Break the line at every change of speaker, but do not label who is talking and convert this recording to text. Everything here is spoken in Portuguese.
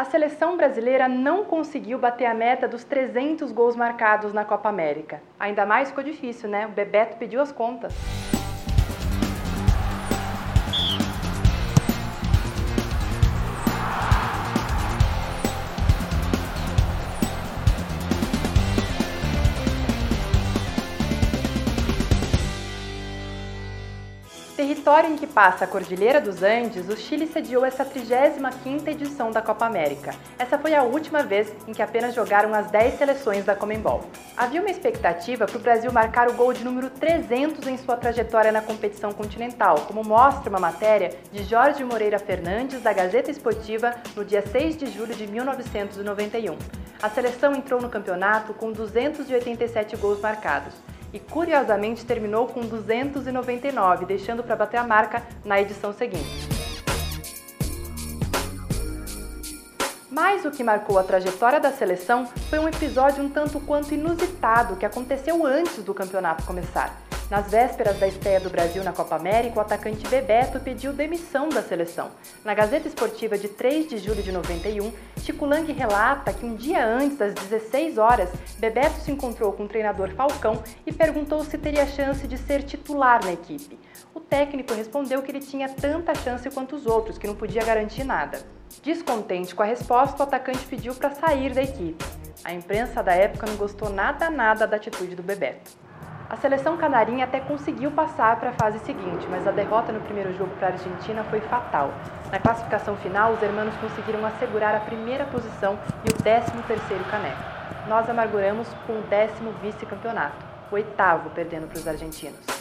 A seleção brasileira não conseguiu bater a meta dos 300 gols marcados na Copa América. Ainda mais ficou difícil, né? O Bebeto pediu as contas. Território em que passa a Cordilheira dos Andes, o Chile sediou essa 35ª edição da Copa América. Essa foi a última vez em que apenas jogaram as 10 seleções da Comembol. Havia uma expectativa para o Brasil marcar o gol de número 300 em sua trajetória na competição continental, como mostra uma matéria de Jorge Moreira Fernandes, da Gazeta Esportiva, no dia 6 de julho de 1991. A seleção entrou no campeonato com 287 gols marcados e curiosamente terminou com 299, deixando para bater a marca na edição seguinte. Mas o que marcou a trajetória da seleção foi um episódio um tanto quanto inusitado que aconteceu antes do campeonato começar. Nas vésperas da estreia do Brasil na Copa América, o atacante Bebeto pediu demissão da seleção. Na Gazeta Esportiva de 3 de julho de 91, Chico Lang relata que um dia antes das 16 horas, Bebeto se encontrou com o treinador Falcão e perguntou se teria chance de ser titular na equipe. O técnico respondeu que ele tinha tanta chance quanto os outros, que não podia garantir nada. Descontente com a resposta, o atacante pediu para sair da equipe. A imprensa da época não gostou nada nada da atitude do Bebeto. A seleção canarinha até conseguiu passar para a fase seguinte, mas a derrota no primeiro jogo para a Argentina foi fatal. Na classificação final, os hermanos conseguiram assegurar a primeira posição e o 13º caneco. Nós amarguramos com o décimo vice-campeonato, o oitavo perdendo para os argentinos.